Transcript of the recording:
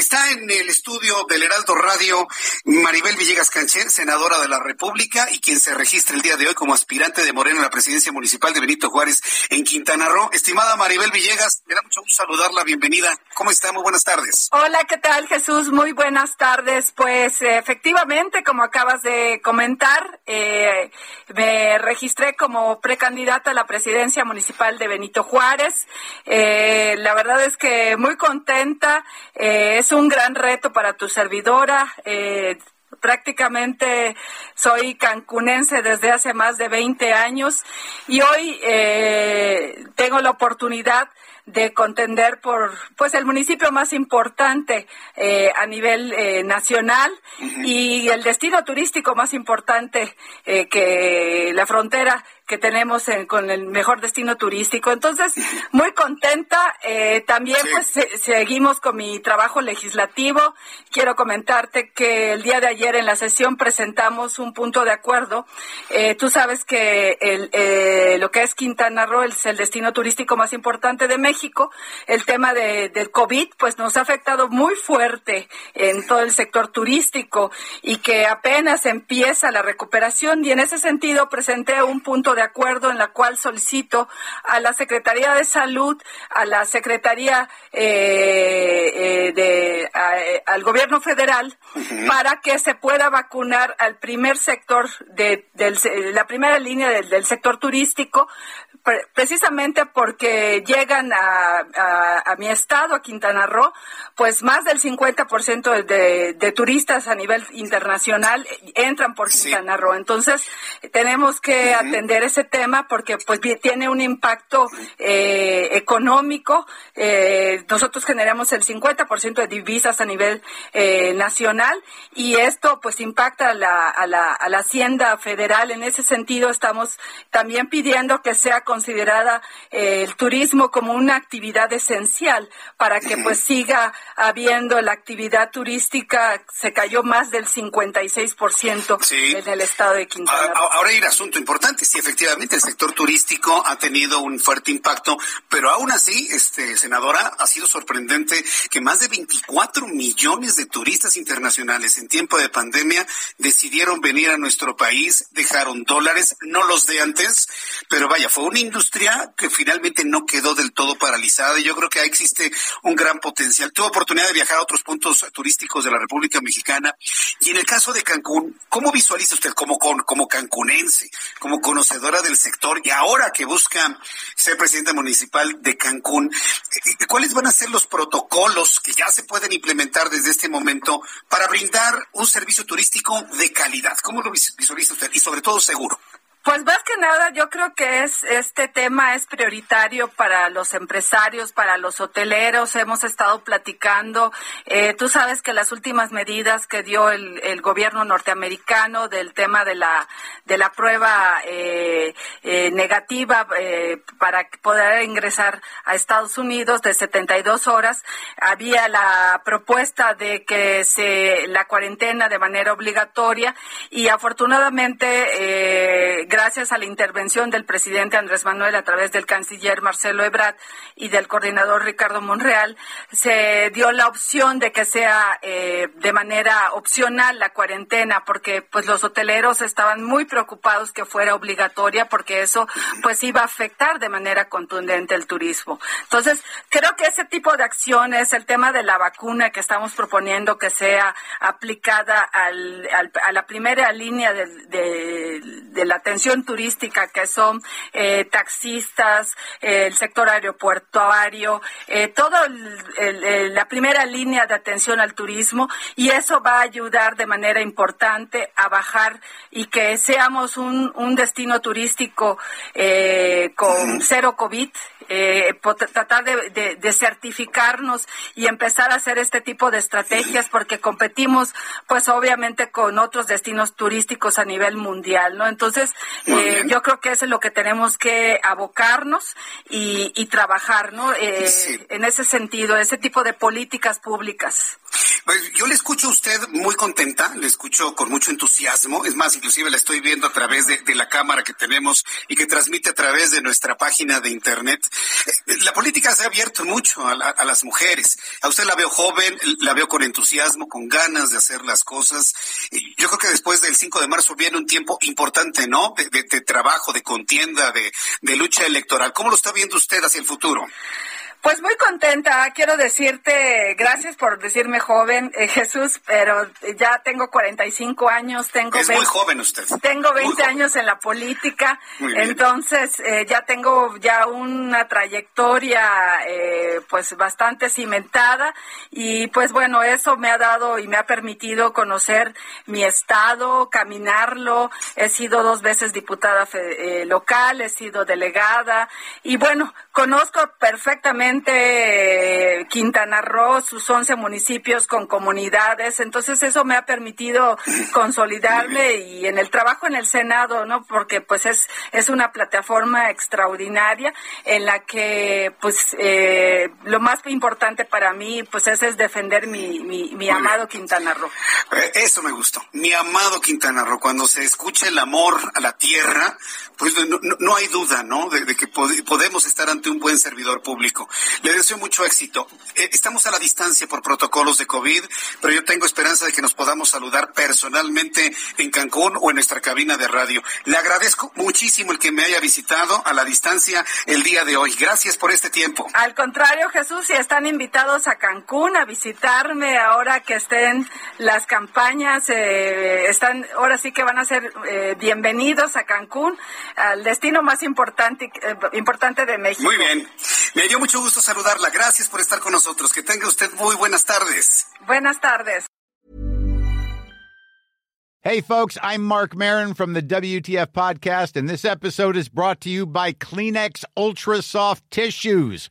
Está en el estudio del Heraldo Radio Maribel Villegas Cancher, senadora de la República y quien se registra el día de hoy como aspirante de Morena a la presidencia municipal de Benito Juárez en Quintana Roo. Estimada Maribel Villegas, me da mucho gusto saludarla. Bienvenida. ¿Cómo está? Muy buenas tardes. Hola, ¿qué tal Jesús? Muy buenas tardes. Pues efectivamente, como acabas de comentar, eh, me registré como precandidata a la presidencia municipal de Benito Juárez. Eh, la verdad es que muy contenta. Eh, es un gran reto para tu servidora. Eh, prácticamente soy cancunense desde hace más de 20 años y hoy eh, tengo la oportunidad de contender por pues el municipio más importante eh, a nivel eh, nacional y el destino turístico más importante eh, que la frontera que tenemos con el mejor destino turístico. Entonces, muy contenta. Eh, también pues seguimos con mi trabajo legislativo. Quiero comentarte que el día de ayer en la sesión presentamos un punto de acuerdo. Eh, tú sabes que el, eh, lo que es Quintana Roo es el destino turístico más importante de México. El tema de, del COVID pues nos ha afectado muy fuerte en todo el sector turístico y que apenas empieza la recuperación y en ese sentido presenté un punto de de acuerdo en la cual solicito a la Secretaría de Salud, a la Secretaría eh, eh, de, eh, al Gobierno Federal para que se pueda vacunar al primer sector de, la primera línea del sector turístico precisamente porque llegan a, a, mi estado, a Quintana Roo, pues más del 50% de, de turistas a nivel internacional entran por Quintana Roo. Entonces, tenemos que atender ese tema porque pues tiene un impacto eh, económico. Eh, nosotros generamos el 50% de divisas a nivel eh, nacional y esto pues impacta a la, a, la, a la hacienda federal. En ese sentido, estamos también pidiendo que sea considerada el turismo como una actividad esencial para que pues siga habiendo la actividad turística. Se cayó más del 56% en el estado de Quintana Roo. Ahora hay un asunto importante. Sí, efectivamente, el sector turístico ha tenido un fuerte impacto, pero aún así, este, senadora, ha sido sorprendente que más de 24 millones de turistas internacionales en tiempo de pandemia decidieron venir a nuestro país, dejaron dólares, no los de antes, pero vaya, fue una industria que finalmente no quedó del todo paralizada y yo creo que ahí existe un gran potencial. Tuve oportunidad de viajar a otros puntos turísticos de la República Mexicana y en el caso de Cancún, ¿cómo visualiza usted como, como cancunense, como del sector y ahora que busca ser presidenta municipal de Cancún, eh, cuáles van a ser los protocolos que ya se pueden implementar desde este momento para brindar un servicio turístico de calidad? ¿Cómo lo visualiza usted? Y sobre todo seguro. Pues más que nada, yo creo que es este tema es prioritario para los empresarios, para los hoteleros. Hemos estado platicando. Eh, tú sabes que las últimas medidas que dio el, gobierno norteamericano del tema de la de la prueba eh, eh, negativa para poder ingresar a Estados Unidos de 72 horas, había la propuesta de que se la cuarentena de manera obligatoria y afortunadamente gracias a la intervención del presidente Andrés Manuel a través del canciller Marcelo Ebrard y del coordinador Ricardo Monreal, se dio la opción de que sea eh, de manera opcional la cuarentena, porque pues los hoteleros estaban muy preocupados que fuera obligatoria, porque eso pues iba a afectar de manera contundente el turismo. Entonces, creo que ese tipo de acciones, el tema de la vacuna que estamos proponiendo que sea aplicada al, a la primera línea de, de, de la atención turística, que son eh, taxistas, el sector aeropuertuario, eh, toda la primera línea de atención al turismo, y eso va a ayudar de manera importante a bajar y que seamos un, un destino turístico eh, con cero COVID eh, tratar de, certificarnos y empezar a hacer este tipo de estrategias porque competimos pues obviamente con otros destinos turísticos a nivel mundial, ¿no? Entonces eh, yo creo que eso es lo que tenemos que abocarnos y, trabajar, ¿no? Eh, en ese sentido, ese tipo de políticas públicas. Pues yo le escucho a usted muy contenta, le escucho con mucho entusiasmo, es más, inclusive la estoy viendo a través de, la cámara que tenemos y que transmite a través de nuestra página de internet. Eh, la política se ha abierto mucho a, las mujeres. A usted la veo joven, la veo con entusiasmo, con ganas de hacer las cosas. Yo creo que después del 5 de marzo viene un tiempo importante, ¿no? De, trabajo, de contienda, de, de lucha electoral. ¿Cómo lo está viendo usted hacia el futuro? Pues muy contenta. Quiero decirte, gracias por decirme joven, eh, Jesús, pero ya tengo 45 años. Tengo es muy joven usted. Tengo 20 años en la política, entonces eh, ya tengo ya una trayectoria eh, pues bastante cimentada y pues bueno, eso me ha dado y me ha permitido conocer mi estado, caminarlo. He sido dos veces diputada local, he sido delegada y bueno, conozco perfectamente Quintana Roo, sus 11 municipios con comunidades, entonces eso me ha permitido consolidarme y en el trabajo en el Senado, ¿no? Porque pues es, es una plataforma extraordinaria en la que pues eh, lo más importante para mí pues es, defender mi, mi, amado Quintana Roo. Eh, eso me gustó, mi amado Quintana Roo, cuando se escucha el amor a la tierra, pues no, hay duda, ¿no? De, que podemos estar ante un buen servidor público. Le deseo mucho éxito. Eh, estamos a la distancia por protocolos de COVID, pero yo tengo esperanza de que nos podamos saludar personalmente en Cancún o en nuestra cabina de radio. Le agradezco muchísimo el que me haya visitado a la distancia el día de hoy. Gracias por este tiempo. Al contrario, Jesús, si están invitados a Cancún a visitarme ahora que estén las campañas, eh, están, ahora sí que van a ser eh, bienvenidos a Cancún, al destino más importante, importante de México. Muy bien. Me dio mucho gusto saludarla. Gracias por estar con nosotros. Que tenga usted muy buenas tardes. Buenas tardes. Hey, folks, I'm Mark Marin from the WTF Podcast, and this episode is brought to you by Kleenex Ultra Soft Tissues